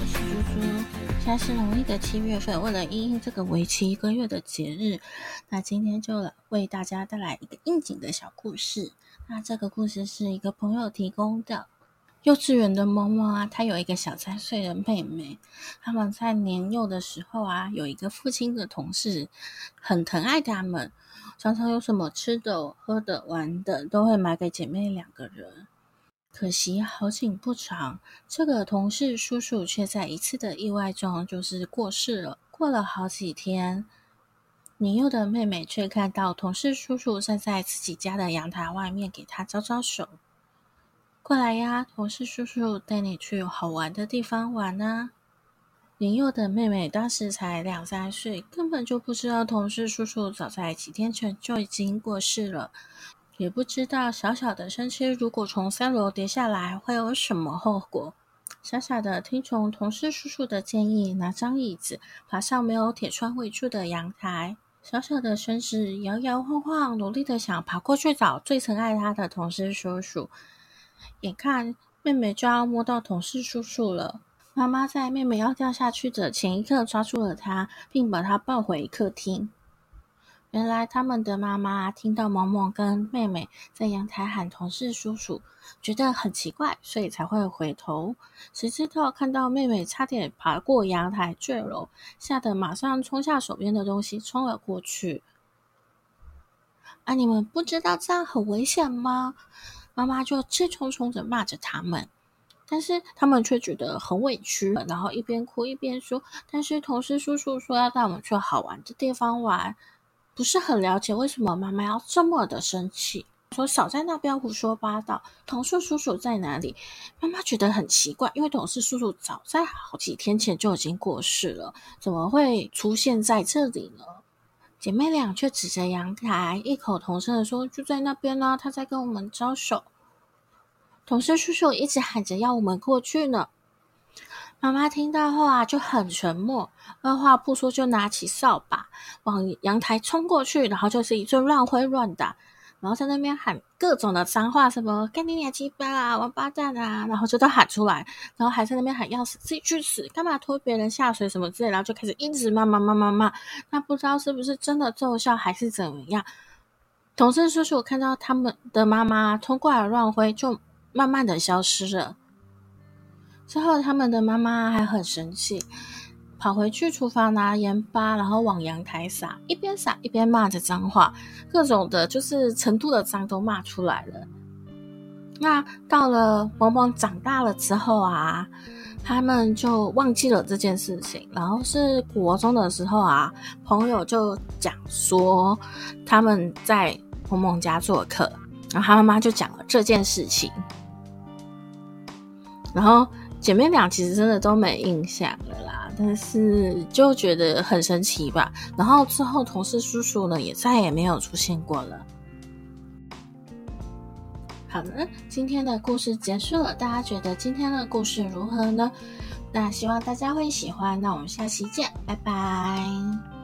我是猪猪。现在是农历的七月份，为了因应这个为期一个月的节日，那今天就来为大家带来一个应景的小故事。那这个故事是一个朋友提供的。幼稚园的猫猫啊，它有一个小三岁的妹妹。他们在年幼的时候啊，有一个父亲的同事很疼爱他们，常常有什么吃的、喝的、玩的，都会买给姐妹两个人。可惜好景不长，这个同事叔叔却在一次的意外中就是过世了。过了好几天，年幼的妹妹却看到同事叔叔站在自己家的阳台外面，给她招招手：“过来呀，同事叔叔带你去好玩的地方玩啊！”年幼的妹妹当时才两三岁，根本就不知道同事叔叔早在几天前就已经过世了。也不知道小小的身躯，如果从三楼跌下来会有什么后果。傻傻的听从同事叔叔的建议，拿张椅子爬上没有铁窗围住的阳台，小小的身子摇摇晃晃，努力的想爬过去找最疼爱他的同事叔叔。眼看妹妹就要摸到同事叔叔了，妈妈在妹妹要掉下去的前一刻抓住了她，并把她抱回客厅。原来他们的妈妈听到萌萌跟妹妹在阳台喊同事叔叔，觉得很奇怪，所以才会回头。谁知道看到妹妹差点爬过阳台坠楼，吓得马上冲下手边的东西冲了过去。啊！你们不知道这样很危险吗？妈妈就气冲冲的骂着他们，但是他们却觉得很委屈，然后一边哭一边说：“但是同事叔叔说要带我们去好玩的地方玩。”不是很了解为什么妈妈要这么的生气，说少在那边胡说八道。同事叔叔在哪里？妈妈觉得很奇怪，因为同事叔叔早在好几天前就已经过世了，怎么会出现在这里呢？姐妹俩却指着阳台，异口同声的说：“就在那边呢，他在跟我们招手。”同事叔叔一直喊着要我们过去呢。妈妈听到后啊，就很沉默，二话不说就拿起扫把往阳台冲过去，然后就是一阵乱挥乱打，然后在那边喊各种的脏话，什么干你娘鸡巴啊，王八蛋啊，然后就都喊出来，然后还在那边喊要死，自己去死，干嘛拖别人下水什么之类，然后就开始一直骂骂骂骂骂，那不知道是不是真的奏效还是怎么样。同事叔叔看到他们的妈妈冲过来乱挥，就慢慢的消失了。之后，他们的妈妈还很生气，跑回去厨房拿盐巴，然后往阳台撒，一边撒一边骂着脏话，各种的，就是程度的脏都骂出来了。那到了萌萌长大了之后啊，他们就忘记了这件事情。然后是国中的时候啊，朋友就讲说他们在萌萌家做客，然后他妈妈就讲了这件事情，然后。姐妹俩其实真的都没印象了啦，但是就觉得很神奇吧。然后之后同事叔叔呢也再也没有出现过了。好的，今天的故事结束了，大家觉得今天的故事如何呢？那希望大家会喜欢。那我们下期见，拜拜。